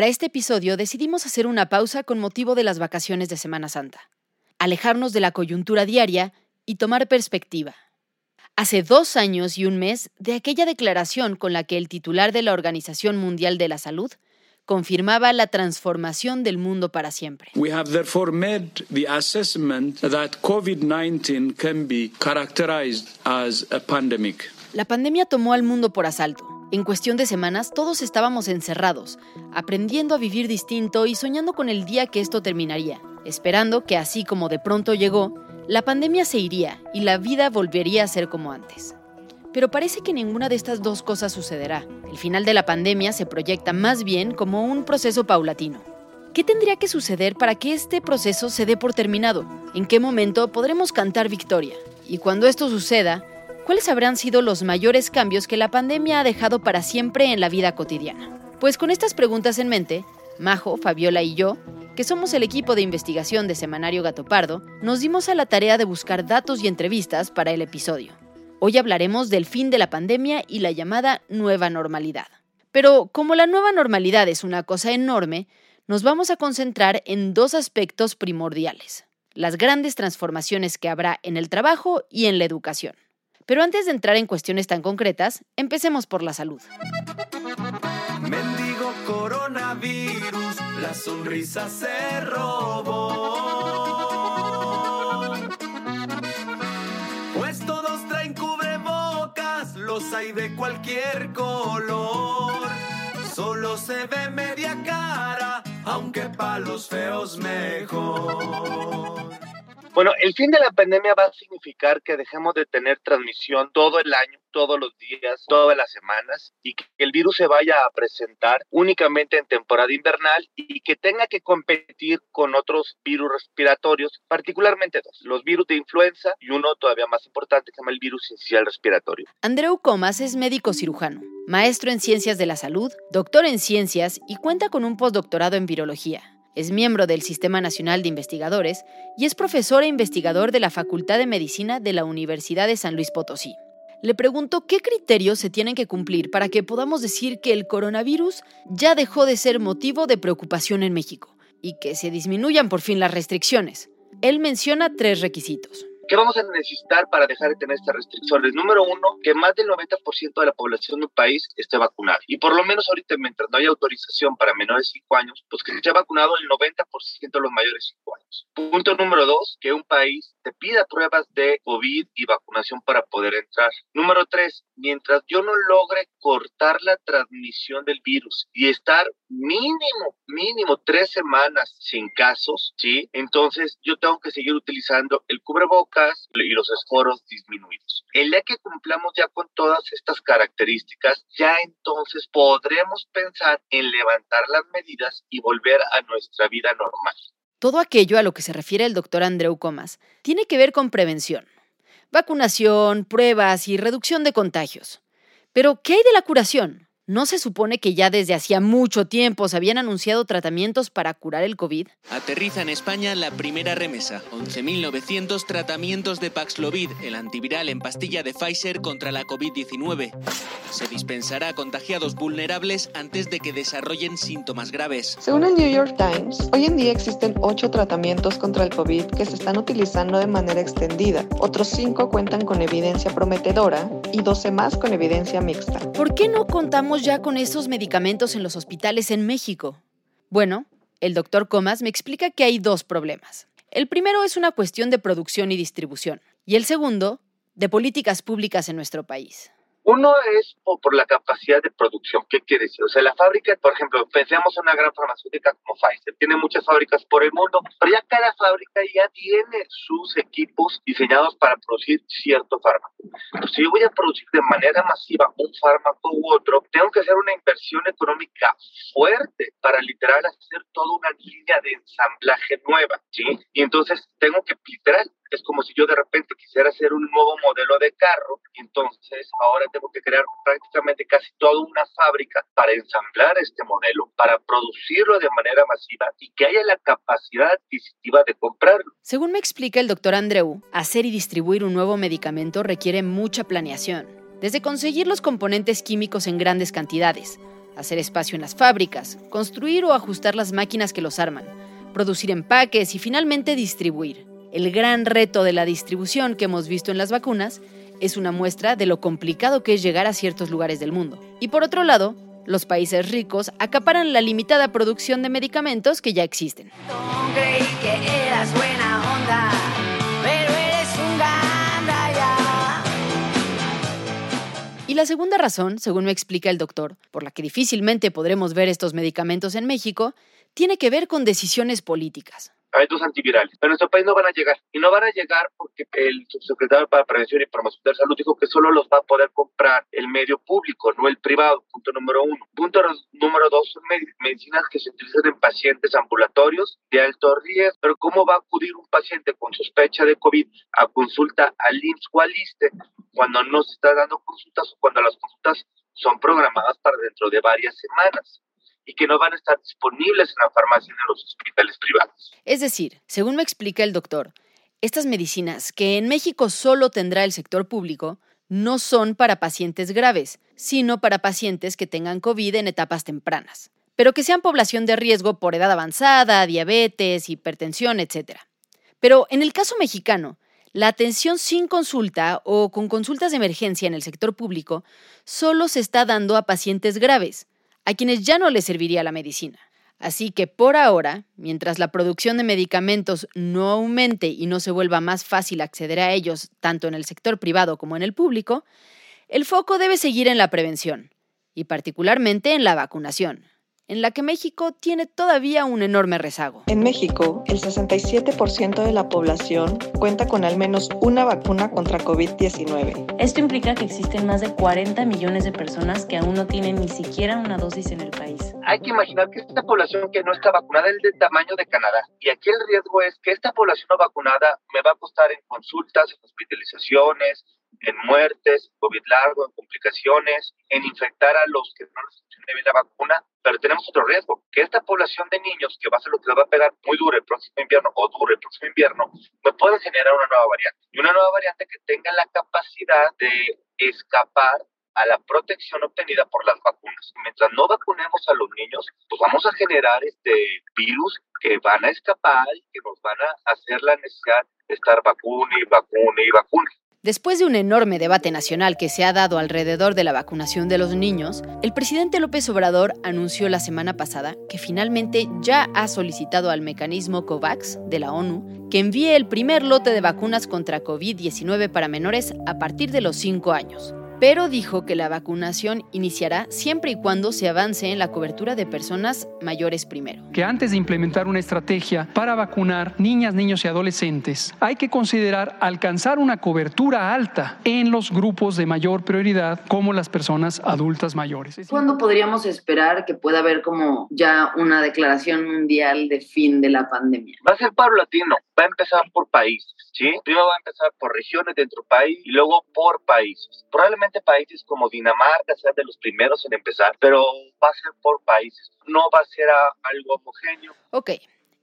Para este episodio decidimos hacer una pausa con motivo de las vacaciones de Semana Santa, alejarnos de la coyuntura diaria y tomar perspectiva. Hace dos años y un mes de aquella declaración con la que el titular de la Organización Mundial de la Salud confirmaba la transformación del mundo para siempre. We have therefore made the assessment that COVID-19 can be characterized as a pandemic. La pandemia tomó al mundo por asalto. En cuestión de semanas todos estábamos encerrados, aprendiendo a vivir distinto y soñando con el día que esto terminaría, esperando que así como de pronto llegó, la pandemia se iría y la vida volvería a ser como antes. Pero parece que ninguna de estas dos cosas sucederá. El final de la pandemia se proyecta más bien como un proceso paulatino. ¿Qué tendría que suceder para que este proceso se dé por terminado? ¿En qué momento podremos cantar victoria? Y cuando esto suceda, ¿cuáles habrán sido los mayores cambios que la pandemia ha dejado para siempre en la vida cotidiana? Pues con estas preguntas en mente, Majo, Fabiola y yo, que somos el equipo de investigación de Semanario Gato Pardo, nos dimos a la tarea de buscar datos y entrevistas para el episodio. Hoy hablaremos del fin de la pandemia y la llamada nueva normalidad. Pero como la nueva normalidad es una cosa enorme, nos vamos a concentrar en dos aspectos primordiales, las grandes transformaciones que habrá en el trabajo y en la educación. Pero antes de entrar en cuestiones tan concretas, empecemos por la salud. Mendigo coronavirus, la sonrisa se robó. Pues todos traen cubrebocas, los hay de cualquier color. Solo se ve media cara, aunque para los feos mejor. Bueno, el fin de la pandemia va a significar que dejemos de tener transmisión todo el año, todos los días, todas las semanas y que el virus se vaya a presentar únicamente en temporada invernal y que tenga que competir con otros virus respiratorios, particularmente dos, los virus de influenza y uno todavía más importante que se llama el virus sincicial respiratorio. Andreu Comas es médico cirujano, maestro en ciencias de la salud, doctor en ciencias y cuenta con un postdoctorado en virología. Es miembro del Sistema Nacional de Investigadores y es profesor e investigador de la Facultad de Medicina de la Universidad de San Luis Potosí. Le pregunto qué criterios se tienen que cumplir para que podamos decir que el coronavirus ya dejó de ser motivo de preocupación en México y que se disminuyan por fin las restricciones. Él menciona tres requisitos. ¿Qué vamos a necesitar para dejar de tener estas restricciones? Número uno, que más del 90% de la población del país esté vacunada. Y por lo menos ahorita, mientras no haya autorización para menores de 5 años, pues que esté vacunado el 90% de los mayores de 5 años. Punto número dos, que un país te pida pruebas de COVID y vacunación para poder entrar. Número tres, mientras yo no logre cortar la transmisión del virus y estar mínimo, mínimo tres semanas sin casos, ¿sí? Entonces yo tengo que seguir utilizando el cubrebocas y los esforos disminuidos. El día que cumplamos ya con todas estas características, ya entonces podremos pensar en levantar las medidas y volver a nuestra vida normal. Todo aquello a lo que se refiere el doctor Andreu Comas tiene que ver con prevención, vacunación, pruebas y reducción de contagios. Pero, ¿qué hay de la curación? ¿No se supone que ya desde hacía mucho tiempo se habían anunciado tratamientos para curar el COVID? Aterriza en España la primera remesa, 11.900 tratamientos de Paxlovid, el antiviral en pastilla de Pfizer contra la COVID-19. Se dispensará a contagiados vulnerables antes de que desarrollen síntomas graves. Según el New York Times, hoy en día existen ocho tratamientos contra el COVID que se están utilizando de manera extendida. Otros cinco cuentan con evidencia prometedora y 12 más con evidencia mixta. ¿Por qué no contamos ya con esos medicamentos en los hospitales en México? Bueno, el doctor Comas me explica que hay dos problemas. El primero es una cuestión de producción y distribución, y el segundo, de políticas públicas en nuestro país. Uno es por la capacidad de producción. ¿Qué quiere decir? O sea, la fábrica, por ejemplo, pensemos en una gran farmacéutica como Pfizer. Tiene muchas fábricas por el mundo, pero ya cada fábrica ya tiene sus equipos diseñados para producir cierto fármaco. Entonces, si yo voy a producir de manera masiva un fármaco u otro, tengo que hacer una inversión económica fuerte para literal hacer toda una línea de ensamblaje nueva, ¿sí? Y entonces tengo que literal es como si yo de repente quisiera hacer un nuevo modelo de carro, entonces ahora tengo que crear prácticamente casi toda una fábrica para ensamblar este modelo, para producirlo de manera masiva y que haya la capacidad adquisitiva de comprarlo. Según me explica el doctor Andreu, hacer y distribuir un nuevo medicamento requiere mucha planeación, desde conseguir los componentes químicos en grandes cantidades, hacer espacio en las fábricas, construir o ajustar las máquinas que los arman, producir empaques y finalmente distribuir. El gran reto de la distribución que hemos visto en las vacunas es una muestra de lo complicado que es llegar a ciertos lugares del mundo. Y por otro lado, los países ricos acaparan la limitada producción de medicamentos que ya existen. Y la segunda razón, según me explica el doctor, por la que difícilmente podremos ver estos medicamentos en México, tiene que ver con decisiones políticas hay dos antivirales. En nuestro país no van a llegar. Y no van a llegar porque el subsecretario para Prevención y Promoción de Salud dijo que solo los va a poder comprar el medio público, no el privado. Punto número uno. Punto número dos son medicinas que se utilizan en pacientes ambulatorios de alto riesgo. Pero ¿cómo va a acudir un paciente con sospecha de COVID a consulta al IMSS o al ISTE cuando no se está dando consultas o cuando las consultas son programadas para dentro de varias semanas? Y que no van a estar disponibles en la farmacia en los hospitales privados. Es decir, según me explica el doctor, estas medicinas, que en México solo tendrá el sector público, no son para pacientes graves, sino para pacientes que tengan COVID en etapas tempranas, pero que sean población de riesgo por edad avanzada, diabetes, hipertensión, etc. Pero en el caso mexicano, la atención sin consulta o con consultas de emergencia en el sector público solo se está dando a pacientes graves, a quienes ya no les serviría la medicina. Así que por ahora, mientras la producción de medicamentos no aumente y no se vuelva más fácil acceder a ellos tanto en el sector privado como en el público, el foco debe seguir en la prevención, y particularmente en la vacunación en la que México tiene todavía un enorme rezago. En México, el 67% de la población cuenta con al menos una vacuna contra COVID-19. Esto implica que existen más de 40 millones de personas que aún no tienen ni siquiera una dosis en el país. Hay que imaginar que esta población que no está vacunada es del tamaño de Canadá. Y aquí el riesgo es que esta población no vacunada me va a costar en consultas, en hospitalizaciones, en muertes, COVID largo, en complicaciones, en infectar a los que no les la vacuna, pero tenemos otro riesgo, que esta población de niños, que va a ser lo que les va a pegar muy duro el próximo invierno o duro el próximo invierno, me puede generar una nueva variante. Y una nueva variante que tenga la capacidad de escapar a la protección obtenida por las vacunas. Mientras no vacunemos a los niños, pues vamos a generar este virus que van a escapar y que nos van a hacer la necesidad de estar vacune y vacune y vacune. Después de un enorme debate nacional que se ha dado alrededor de la vacunación de los niños, el presidente López Obrador anunció la semana pasada que finalmente ya ha solicitado al mecanismo COVAX de la ONU que envíe el primer lote de vacunas contra COVID-19 para menores a partir de los 5 años pero dijo que la vacunación iniciará siempre y cuando se avance en la cobertura de personas mayores primero. Que antes de implementar una estrategia para vacunar niñas, niños y adolescentes, hay que considerar alcanzar una cobertura alta en los grupos de mayor prioridad, como las personas adultas mayores. ¿Cuándo podríamos esperar que pueda haber como ya una declaración mundial de fin de la pandemia? Va a ser latino va a empezar por países, ¿sí? Primero va a empezar por regiones dentro del país y luego por países. Probablemente países como Dinamarca sean de los primeros en empezar, pero va a ser por países. No va a ser algo homogéneo. Ok.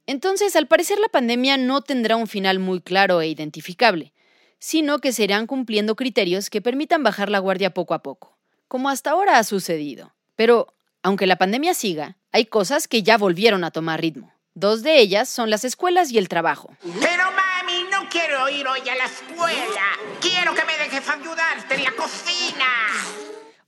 Entonces, al parecer la pandemia no tendrá un final muy claro e identificable, sino que se irán cumpliendo criterios que permitan bajar la guardia poco a poco, como hasta ahora ha sucedido. Pero, aunque la pandemia siga, hay cosas que ya volvieron a tomar ritmo. Dos de ellas son las escuelas y el trabajo. Pero mami, no quiero ir hoy a la escuela. Quiero que me dejes ayudarte en la cocina.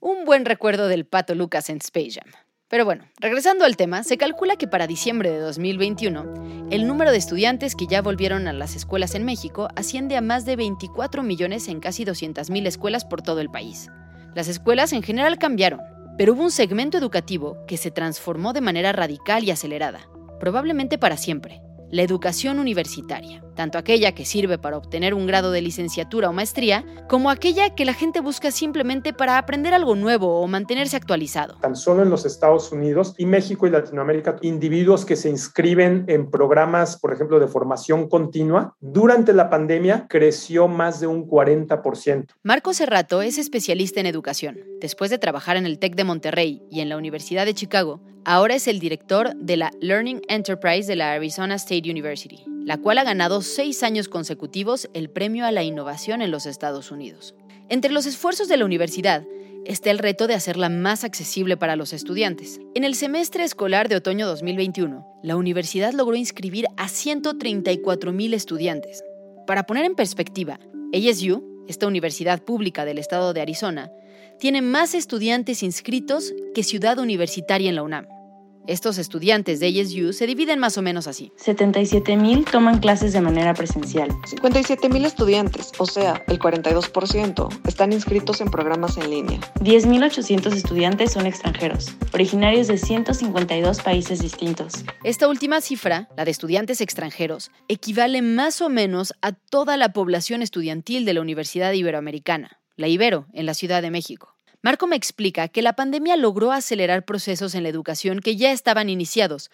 Un buen recuerdo del pato Lucas en Space Jam. Pero bueno, regresando al tema, se calcula que para diciembre de 2021, el número de estudiantes que ya volvieron a las escuelas en México asciende a más de 24 millones en casi 200.000 escuelas por todo el país. Las escuelas en general cambiaron, pero hubo un segmento educativo que se transformó de manera radical y acelerada, probablemente para siempre la educación universitaria, tanto aquella que sirve para obtener un grado de licenciatura o maestría, como aquella que la gente busca simplemente para aprender algo nuevo o mantenerse actualizado. Tan solo en los Estados Unidos y México y Latinoamérica, individuos que se inscriben en programas, por ejemplo, de formación continua, durante la pandemia creció más de un 40%. Marco Cerrato es especialista en educación. Después de trabajar en el TEC de Monterrey y en la Universidad de Chicago, ahora es el director de la Learning Enterprise de la Arizona State University, la cual ha ganado seis años consecutivos el premio a la innovación en los Estados Unidos. Entre los esfuerzos de la universidad está el reto de hacerla más accesible para los estudiantes. En el semestre escolar de otoño 2021, la universidad logró inscribir a 134 mil estudiantes. Para poner en perspectiva, ASU, esta universidad pública del estado de Arizona, tiene más estudiantes inscritos que ciudad universitaria en la UNAM. Estos estudiantes de ASU se dividen más o menos así. 77.000 toman clases de manera presencial. 57.000 estudiantes, o sea, el 42%, están inscritos en programas en línea. 10.800 estudiantes son extranjeros, originarios de 152 países distintos. Esta última cifra, la de estudiantes extranjeros, equivale más o menos a toda la población estudiantil de la Universidad Iberoamericana, la Ibero, en la Ciudad de México. Marco me explica que la pandemia logró acelerar procesos en la educación que ya estaban iniciados,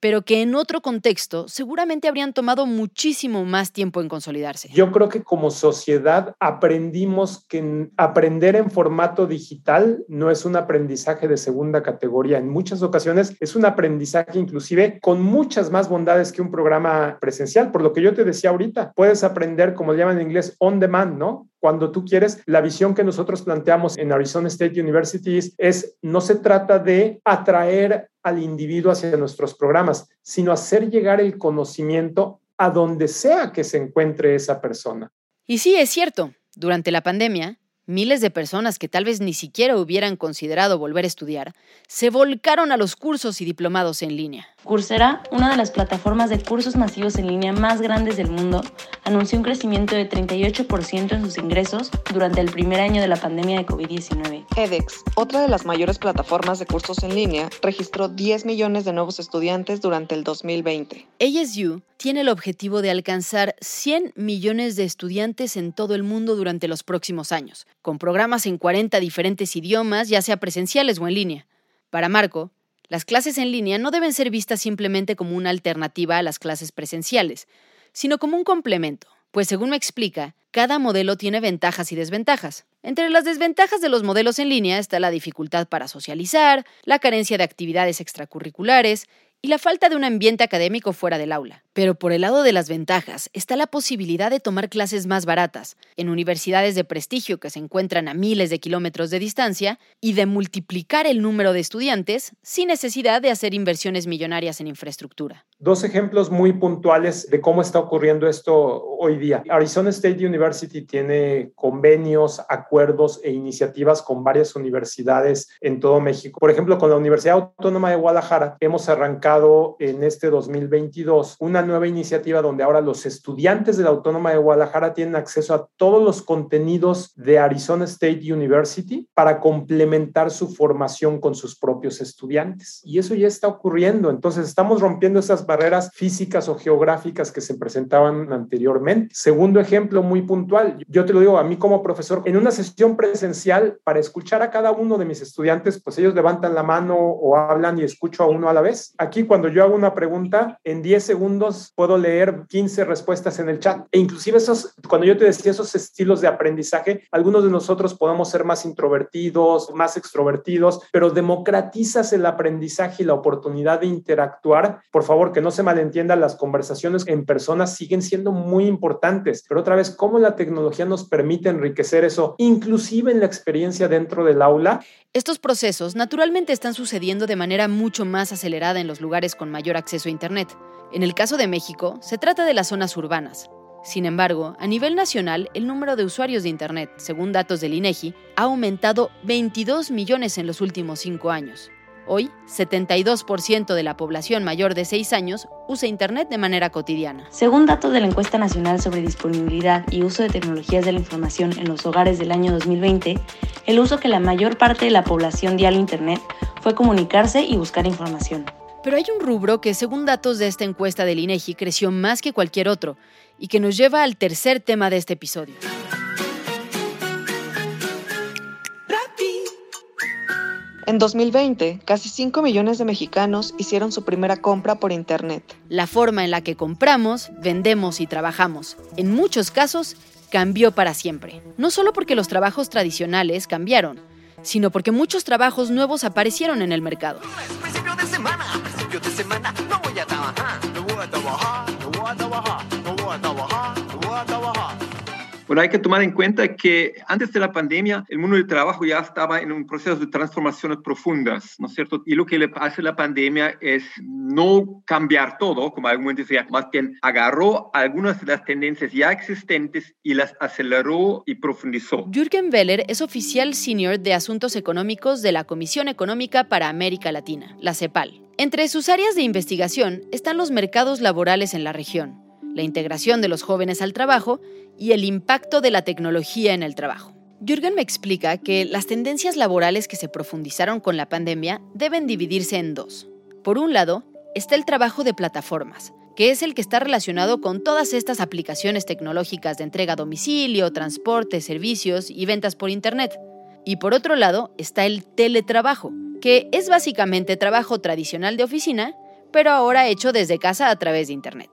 pero que en otro contexto seguramente habrían tomado muchísimo más tiempo en consolidarse. Yo creo que como sociedad aprendimos que aprender en formato digital no es un aprendizaje de segunda categoría. En muchas ocasiones es un aprendizaje inclusive con muchas más bondades que un programa presencial. Por lo que yo te decía ahorita, puedes aprender, como le llaman en inglés, on demand, ¿no? Cuando tú quieres, la visión que nosotros planteamos en Arizona State University es, no se trata de atraer al individuo hacia nuestros programas, sino hacer llegar el conocimiento a donde sea que se encuentre esa persona. Y sí, es cierto, durante la pandemia, Miles de personas que tal vez ni siquiera hubieran considerado volver a estudiar se volcaron a los cursos y diplomados en línea. Coursera, una de las plataformas de cursos masivos en línea más grandes del mundo, anunció un crecimiento de 38% en sus ingresos durante el primer año de la pandemia de COVID-19. edX, otra de las mayores plataformas de cursos en línea, registró 10 millones de nuevos estudiantes durante el 2020. ASU tiene el objetivo de alcanzar 100 millones de estudiantes en todo el mundo durante los próximos años, con programas en 40 diferentes idiomas, ya sea presenciales o en línea. Para Marco, las clases en línea no deben ser vistas simplemente como una alternativa a las clases presenciales, sino como un complemento, pues según me explica, cada modelo tiene ventajas y desventajas. Entre las desventajas de los modelos en línea está la dificultad para socializar, la carencia de actividades extracurriculares y la falta de un ambiente académico fuera del aula. Pero por el lado de las ventajas está la posibilidad de tomar clases más baratas, en universidades de prestigio que se encuentran a miles de kilómetros de distancia, y de multiplicar el número de estudiantes sin necesidad de hacer inversiones millonarias en infraestructura. Dos ejemplos muy puntuales de cómo está ocurriendo esto hoy día. Arizona State University tiene convenios, acuerdos e iniciativas con varias universidades en todo México. Por ejemplo, con la Universidad Autónoma de Guadalajara hemos arrancado en este 2022 una nueva iniciativa donde ahora los estudiantes de la Autónoma de Guadalajara tienen acceso a todos los contenidos de Arizona State University para complementar su formación con sus propios estudiantes. Y eso ya está ocurriendo. Entonces estamos rompiendo esas barreras físicas o geográficas que se presentaban anteriormente. Segundo ejemplo muy puntual, yo te lo digo a mí como profesor, en una sesión presencial, para escuchar a cada uno de mis estudiantes, pues ellos levantan la mano o hablan y escucho a uno a la vez. Aquí cuando yo hago una pregunta, en 10 segundos puedo leer 15 respuestas en el chat. E inclusive esos, cuando yo te decía esos estilos de aprendizaje, algunos de nosotros podemos ser más introvertidos, más extrovertidos, pero democratizas el aprendizaje y la oportunidad de interactuar. Por favor, que no se malentienda, las conversaciones en personas siguen siendo muy importantes, pero otra vez, ¿cómo la tecnología nos permite enriquecer eso, inclusive en la experiencia dentro del aula? Estos procesos naturalmente están sucediendo de manera mucho más acelerada en los lugares con mayor acceso a Internet. En el caso de México, se trata de las zonas urbanas. Sin embargo, a nivel nacional, el número de usuarios de Internet, según datos del INEGI, ha aumentado 22 millones en los últimos cinco años. Hoy, 72% de la población mayor de 6 años usa Internet de manera cotidiana. Según datos de la encuesta nacional sobre disponibilidad y uso de tecnologías de la información en los hogares del año 2020, el uso que la mayor parte de la población dio al Internet fue comunicarse y buscar información. Pero hay un rubro que, según datos de esta encuesta del INEGI, creció más que cualquier otro y que nos lleva al tercer tema de este episodio. En 2020, casi 5 millones de mexicanos hicieron su primera compra por Internet. La forma en la que compramos, vendemos y trabajamos, en muchos casos, cambió para siempre. No solo porque los trabajos tradicionales cambiaron, sino porque muchos trabajos nuevos aparecieron en el mercado. Bueno, hay que tomar en cuenta que antes de la pandemia el mundo del trabajo ya estaba en un proceso de transformaciones profundas, ¿no es cierto? Y lo que le hace la pandemia es no cambiar todo, como algunos decían, más bien agarró algunas de las tendencias ya existentes y las aceleró y profundizó. Jürgen Weller es oficial senior de Asuntos Económicos de la Comisión Económica para América Latina, la CEPAL. Entre sus áreas de investigación están los mercados laborales en la región, la integración de los jóvenes al trabajo y el impacto de la tecnología en el trabajo. Jürgen me explica que las tendencias laborales que se profundizaron con la pandemia deben dividirse en dos. Por un lado, está el trabajo de plataformas, que es el que está relacionado con todas estas aplicaciones tecnológicas de entrega a domicilio, transporte, servicios y ventas por Internet. Y por otro lado está el teletrabajo, que es básicamente trabajo tradicional de oficina, pero ahora hecho desde casa a través de Internet.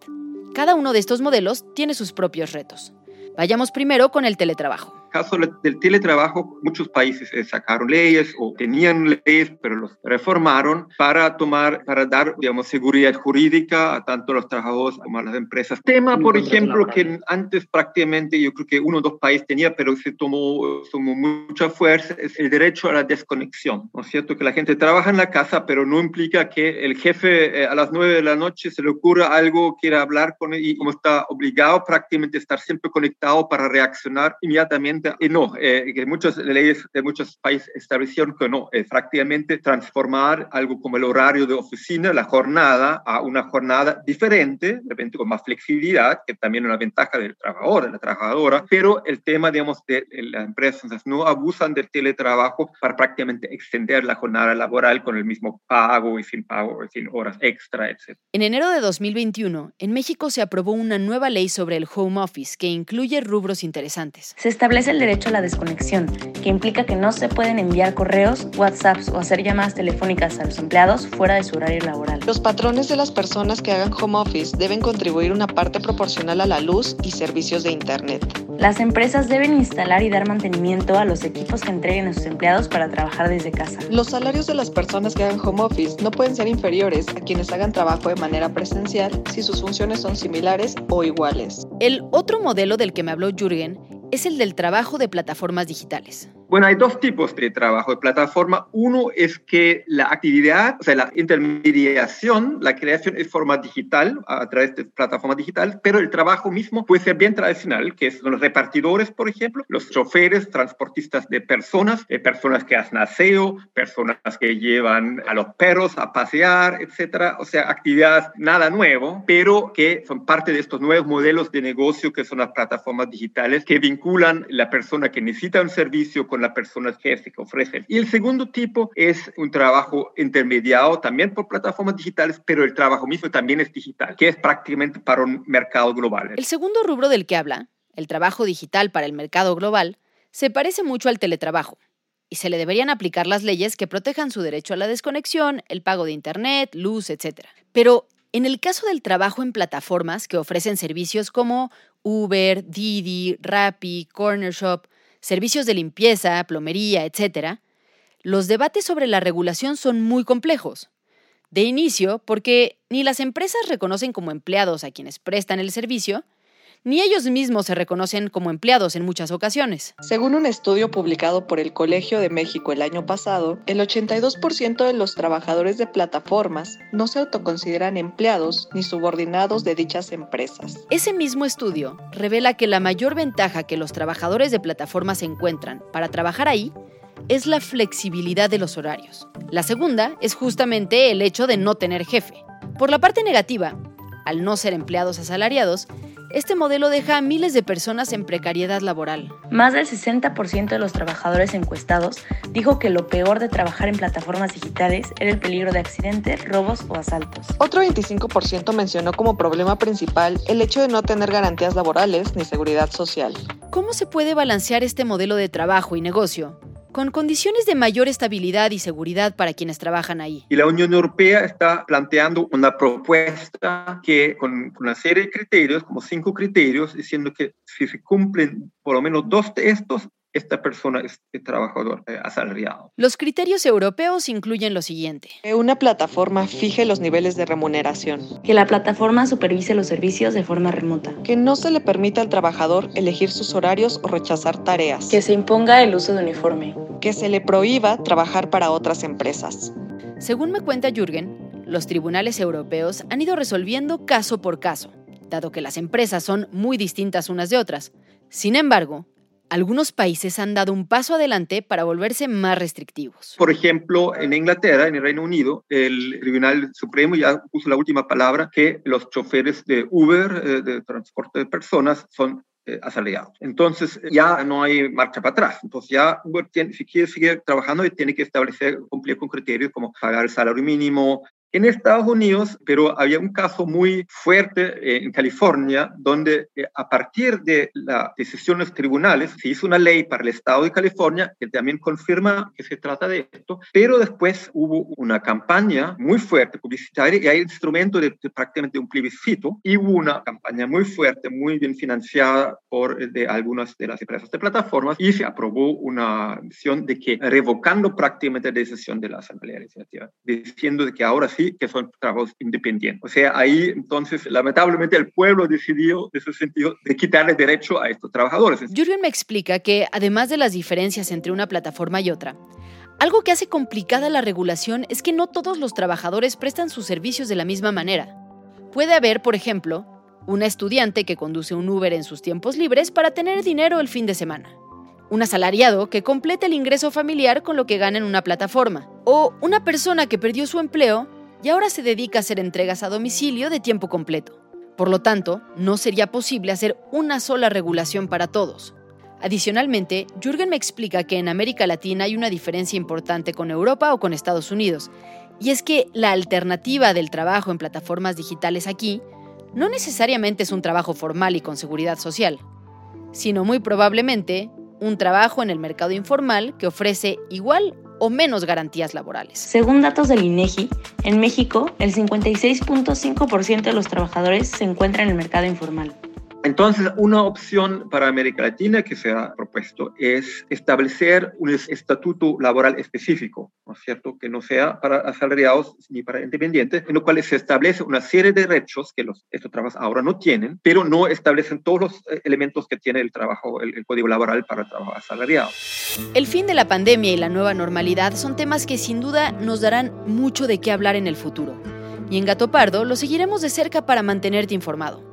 Cada uno de estos modelos tiene sus propios retos. Vayamos primero con el teletrabajo. Caso del teletrabajo, muchos países eh, sacaron leyes o tenían leyes, pero los reformaron para tomar, para dar, digamos, seguridad jurídica a tanto los trabajadores como a las empresas. Tema, por ejemplo, que antes prácticamente yo creo que uno o dos países tenía, pero se tomó, tomó mucha fuerza, es el derecho a la desconexión. ¿No es cierto? Que la gente trabaja en la casa, pero no implica que el jefe eh, a las nueve de la noche se le ocurra algo, quiera hablar con él y como está obligado prácticamente a estar siempre conectado para reaccionar inmediatamente y no, eh, que muchas leyes de muchos países establecieron que no, es prácticamente transformar algo como el horario de oficina, la jornada, a una jornada diferente, de repente con más flexibilidad, que también es una ventaja del trabajador, de la trabajadora, pero el tema, digamos, de las empresas no abusan del teletrabajo para prácticamente extender la jornada laboral con el mismo pago y sin pago, sin horas extra, etc. En enero de 2021, en México se aprobó una nueva ley sobre el home office que incluye rubros interesantes. Se establece el derecho a la desconexión, que implica que no se pueden enviar correos, WhatsApps o hacer llamadas telefónicas a los empleados fuera de su horario laboral. Los patrones de las personas que hagan home office deben contribuir una parte proporcional a la luz y servicios de Internet. Las empresas deben instalar y dar mantenimiento a los equipos que entreguen a sus empleados para trabajar desde casa. Los salarios de las personas que hagan home office no pueden ser inferiores a quienes hagan trabajo de manera presencial si sus funciones son similares o iguales. El otro modelo del que me habló Jürgen es el del trabajo de plataformas digitales. Bueno, hay dos tipos de trabajo de plataforma. Uno es que la actividad, o sea, la intermediación, la creación es forma digital, a través de plataformas digitales, pero el trabajo mismo puede ser bien tradicional, que son los repartidores, por ejemplo, los choferes, transportistas de personas, eh, personas que hacen aseo, personas que llevan a los perros a pasear, etcétera. O sea, actividades nada nuevo, pero que son parte de estos nuevos modelos de negocio que son las plataformas digitales que vinculan la persona que necesita un servicio con la persona que que ofrecen. Y el segundo tipo es un trabajo intermediado también por plataformas digitales, pero el trabajo mismo también es digital, que es prácticamente para un mercado global. El segundo rubro del que habla, el trabajo digital para el mercado global, se parece mucho al teletrabajo y se le deberían aplicar las leyes que protejan su derecho a la desconexión, el pago de Internet, luz, etc. Pero En el caso del trabajo en plataformas que ofrecen servicios como Uber, Didi, Rappi, Corner Shop, servicios de limpieza, plomería, etc., los debates sobre la regulación son muy complejos. De inicio, porque ni las empresas reconocen como empleados a quienes prestan el servicio, ni ellos mismos se reconocen como empleados en muchas ocasiones. Según un estudio publicado por el Colegio de México el año pasado, el 82% de los trabajadores de plataformas no se autoconsideran empleados ni subordinados de dichas empresas. Ese mismo estudio revela que la mayor ventaja que los trabajadores de plataformas encuentran para trabajar ahí es la flexibilidad de los horarios. La segunda es justamente el hecho de no tener jefe. Por la parte negativa, al no ser empleados asalariados, este modelo deja a miles de personas en precariedad laboral. Más del 60% de los trabajadores encuestados dijo que lo peor de trabajar en plataformas digitales era el peligro de accidentes, robos o asaltos. Otro 25% mencionó como problema principal el hecho de no tener garantías laborales ni seguridad social. ¿Cómo se puede balancear este modelo de trabajo y negocio? Con condiciones de mayor estabilidad y seguridad para quienes trabajan ahí. Y la Unión Europea está planteando una propuesta que con, una serie de criterios, como cinco criterios, diciendo que si se cumplen por lo menos dos de estos, esta persona es, trabajador eh, asalariado. Los criterios europeos incluyen lo siguiente. Que una plataforma fije los niveles de remuneración. Que la plataforma supervise los servicios de forma remota. Que no se le permita al trabajador elegir sus horarios o rechazar tareas. Que se imponga el uso de uniforme. Que se le prohíba trabajar para otras empresas. Según me cuenta Jürgen, los tribunales europeos han ido resolviendo caso por caso, dado que las empresas son muy distintas unas de otras. Sin embargo, algunos países han dado un paso adelante para volverse más restrictivos. Por ejemplo, en Inglaterra, en el Reino Unido, el Tribunal Supremo ya puso la última palabra que los choferes de Uber, eh, de transporte de personas, son eh, asalariados. Entonces ya no hay marcha para atrás. Entonces ya Uber tiene, si quiere seguir trabajando, tiene que establecer, cumplir con criterios como pagar el salario mínimo, en Estados Unidos, pero había un caso muy fuerte eh, en California, donde eh, a partir de las decisiones tribunales se hizo una ley para el Estado de California que también confirma que se trata de esto, pero después hubo una campaña muy fuerte publicitaria y hay instrumento de, prácticamente un plebiscito y hubo una campaña muy fuerte, muy bien financiada por eh, de algunas de las empresas de plataformas y se aprobó una decisión de que revocando prácticamente la decisión de la Asamblea Legislativa, diciendo de que ahora sí que son trabajos independientes. O sea, ahí entonces lamentablemente el pueblo decidió, en ese sentido, de quitarle derecho a estos trabajadores. Jürgen me explica que además de las diferencias entre una plataforma y otra, algo que hace complicada la regulación es que no todos los trabajadores prestan sus servicios de la misma manera. Puede haber, por ejemplo, una estudiante que conduce un Uber en sus tiempos libres para tener dinero el fin de semana un asalariado que complete el ingreso familiar con lo que gana en una plataforma, o una persona que perdió su empleo y ahora se dedica a hacer entregas a domicilio de tiempo completo. Por lo tanto, no sería posible hacer una sola regulación para todos. Adicionalmente, Jürgen me explica que en América Latina hay una diferencia importante con Europa o con Estados Unidos, y es que la alternativa del trabajo en plataformas digitales aquí no necesariamente es un trabajo formal y con seguridad social, sino muy probablemente un trabajo en el mercado informal que ofrece igual o menos garantías laborales. Según datos del INEGI, en México, el 56.5% de los trabajadores se encuentran en el mercado informal. Entonces, una opción para América Latina que se ha propuesto es establecer un estatuto laboral específico, ¿no es cierto? Que no sea para asalariados ni para independientes, en lo cual se establece una serie de derechos que los, estos trabajos ahora no tienen, pero no establecen todos los eh, elementos que tiene el trabajo, el, el código laboral para el trabajo asalariado. El fin de la pandemia y la nueva normalidad son temas que sin duda nos darán mucho de qué hablar en el futuro. Y en Gato Pardo lo seguiremos de cerca para mantenerte informado.